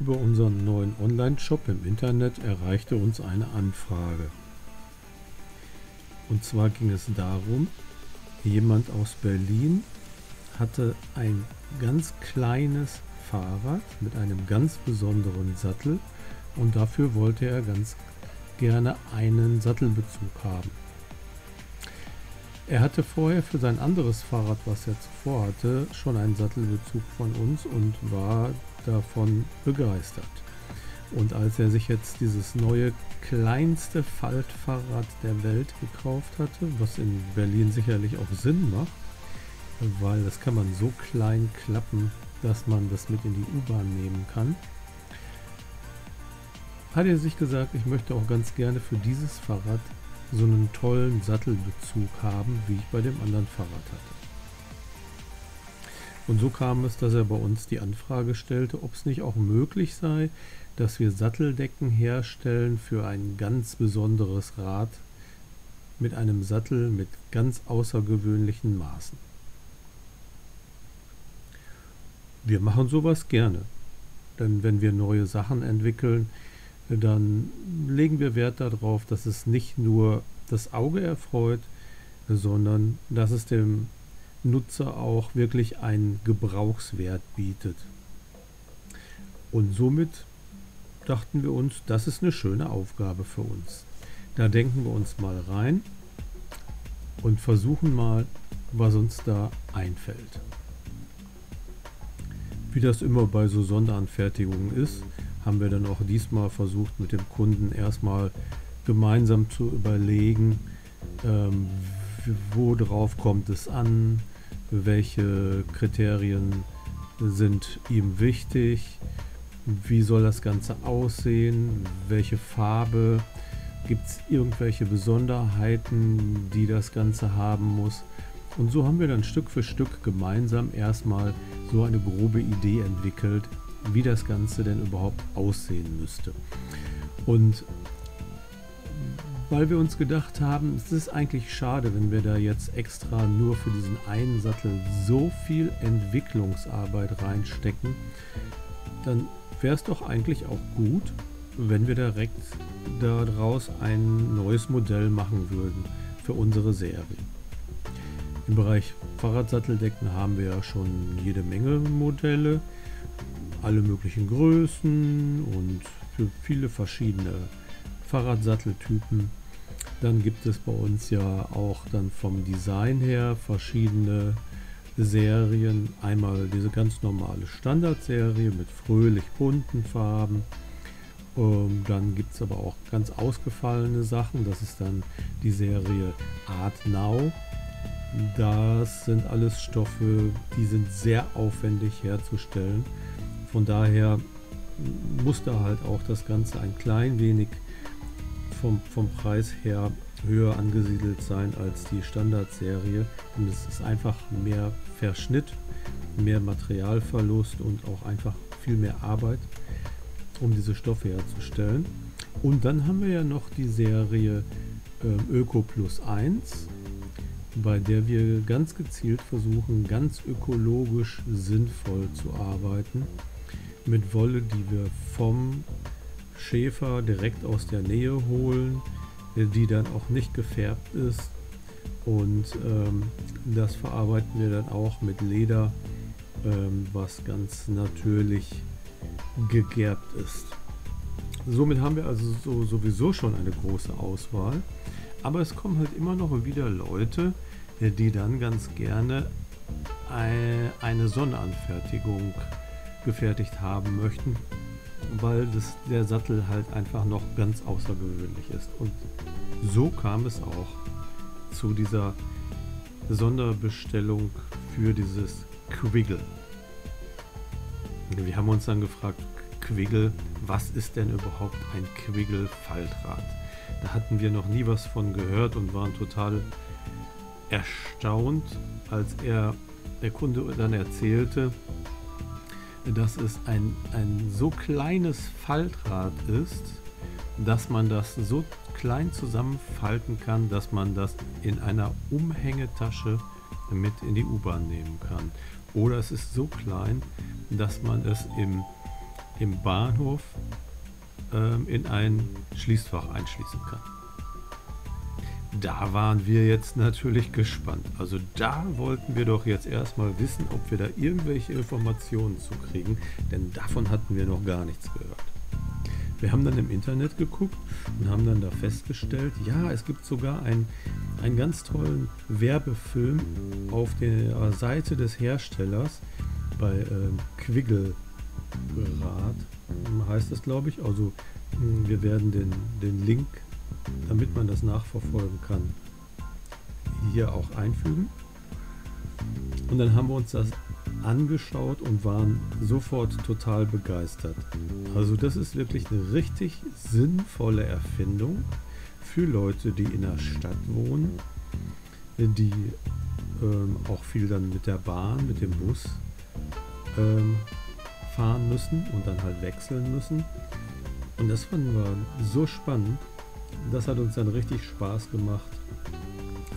Über unseren neuen Online-Shop im Internet erreichte uns eine Anfrage. Und zwar ging es darum, jemand aus Berlin hatte ein ganz kleines Fahrrad mit einem ganz besonderen Sattel und dafür wollte er ganz gerne einen Sattelbezug haben. Er hatte vorher für sein anderes Fahrrad, was er zuvor hatte, schon einen Sattelbezug von uns und war davon begeistert. Und als er sich jetzt dieses neue kleinste Faltfahrrad der Welt gekauft hatte, was in Berlin sicherlich auch Sinn macht, weil das kann man so klein klappen, dass man das mit in die U-Bahn nehmen kann, hat er sich gesagt, ich möchte auch ganz gerne für dieses Fahrrad so einen tollen Sattelbezug haben, wie ich bei dem anderen Fahrrad hatte. Und so kam es, dass er bei uns die Anfrage stellte, ob es nicht auch möglich sei, dass wir Satteldecken herstellen für ein ganz besonderes Rad mit einem Sattel mit ganz außergewöhnlichen Maßen. Wir machen sowas gerne, denn wenn wir neue Sachen entwickeln, dann legen wir Wert darauf, dass es nicht nur das Auge erfreut, sondern dass es dem Nutzer auch wirklich einen Gebrauchswert bietet. Und somit dachten wir uns, das ist eine schöne Aufgabe für uns. Da denken wir uns mal rein und versuchen mal, was uns da einfällt. Wie das immer bei so Sonderanfertigungen ist, haben wir dann auch diesmal versucht, mit dem Kunden erstmal gemeinsam zu überlegen, ähm, worauf kommt es an, welche Kriterien sind ihm wichtig, wie soll das Ganze aussehen, welche Farbe, gibt es irgendwelche Besonderheiten, die das Ganze haben muss. Und so haben wir dann Stück für Stück gemeinsam erstmal so eine grobe Idee entwickelt, wie das Ganze denn überhaupt aussehen müsste. Und weil wir uns gedacht haben, es ist eigentlich schade, wenn wir da jetzt extra nur für diesen einen Sattel so viel Entwicklungsarbeit reinstecken, dann wäre es doch eigentlich auch gut, wenn wir direkt daraus ein neues Modell machen würden für unsere Serie. Im Bereich Fahrradsatteldecken haben wir ja schon jede Menge Modelle alle möglichen Größen und für viele verschiedene Fahrradsatteltypen. Dann gibt es bei uns ja auch dann vom Design her verschiedene Serien. Einmal diese ganz normale Standardserie mit fröhlich bunten Farben. Ähm, dann gibt es aber auch ganz ausgefallene Sachen. Das ist dann die Serie Art Now. Das sind alles Stoffe, die sind sehr aufwendig herzustellen. Von daher muss da halt auch das Ganze ein klein wenig vom, vom Preis her höher angesiedelt sein als die Standardserie. Und es ist einfach mehr Verschnitt, mehr Materialverlust und auch einfach viel mehr Arbeit, um diese Stoffe herzustellen. Und dann haben wir ja noch die Serie ähm, Öko Plus 1, bei der wir ganz gezielt versuchen, ganz ökologisch sinnvoll zu arbeiten mit Wolle, die wir vom Schäfer direkt aus der Nähe holen, äh, die dann auch nicht gefärbt ist. Und ähm, das verarbeiten wir dann auch mit Leder, ähm, was ganz natürlich gegerbt ist. Somit haben wir also so, sowieso schon eine große Auswahl. Aber es kommen halt immer noch wieder Leute, äh, die dann ganz gerne eine Sonnenanfertigung gefertigt haben möchten, weil das, der Sattel halt einfach noch ganz außergewöhnlich ist. Und so kam es auch zu dieser Sonderbestellung für dieses Quiggle. Wir haben uns dann gefragt, Quiggle, was ist denn überhaupt ein Quiggle-Faltrad? Da hatten wir noch nie was von gehört und waren total erstaunt, als er der Kunde dann erzählte, dass es ein, ein so kleines Faltrad ist, dass man das so klein zusammenfalten kann, dass man das in einer Umhängetasche mit in die U-Bahn nehmen kann. Oder es ist so klein, dass man es im, im Bahnhof ähm, in ein Schließfach einschließen kann. Da waren wir jetzt natürlich gespannt. Also da wollten wir doch jetzt erstmal wissen, ob wir da irgendwelche Informationen zu kriegen, denn davon hatten wir noch gar nichts gehört. Wir haben dann im Internet geguckt und haben dann da festgestellt, ja, es gibt sogar einen, einen ganz tollen Werbefilm auf der Seite des Herstellers bei ähm, Quiggelrad, heißt es glaube ich. Also hm, wir werden den, den Link, damit man das nachverfolgen kann, hier auch einfügen. Und dann haben wir uns das angeschaut und waren sofort total begeistert. Also das ist wirklich eine richtig sinnvolle Erfindung für Leute, die in der Stadt wohnen, die ähm, auch viel dann mit der Bahn, mit dem Bus ähm, fahren müssen und dann halt wechseln müssen. Und das fanden wir so spannend. Das hat uns dann richtig Spaß gemacht,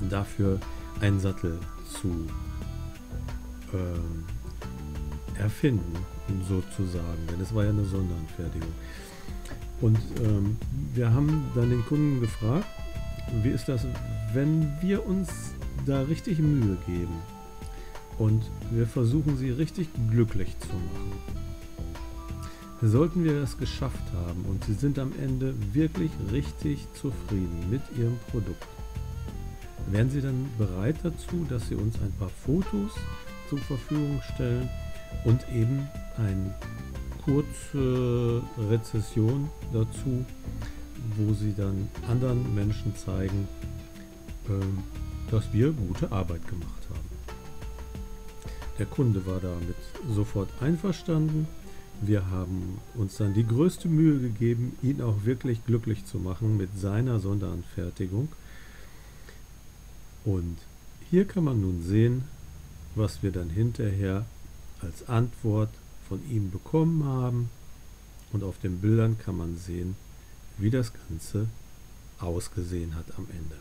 dafür einen Sattel zu äh, erfinden, sozusagen. Denn es war ja eine Sonderanfertigung. Und ähm, wir haben dann den Kunden gefragt, wie ist das, wenn wir uns da richtig Mühe geben und wir versuchen sie richtig glücklich zu machen. Sollten wir es geschafft haben und sie sind am Ende wirklich richtig zufrieden mit ihrem Produkt, wären sie dann bereit dazu, dass sie uns ein paar Fotos zur Verfügung stellen und eben eine kurze Rezession dazu, wo sie dann anderen Menschen zeigen, ähm, dass wir gute Arbeit gemacht haben. Der Kunde war damit sofort einverstanden. Wir haben uns dann die größte Mühe gegeben, ihn auch wirklich glücklich zu machen mit seiner Sonderanfertigung. Und hier kann man nun sehen, was wir dann hinterher als Antwort von ihm bekommen haben. Und auf den Bildern kann man sehen, wie das Ganze ausgesehen hat am Ende.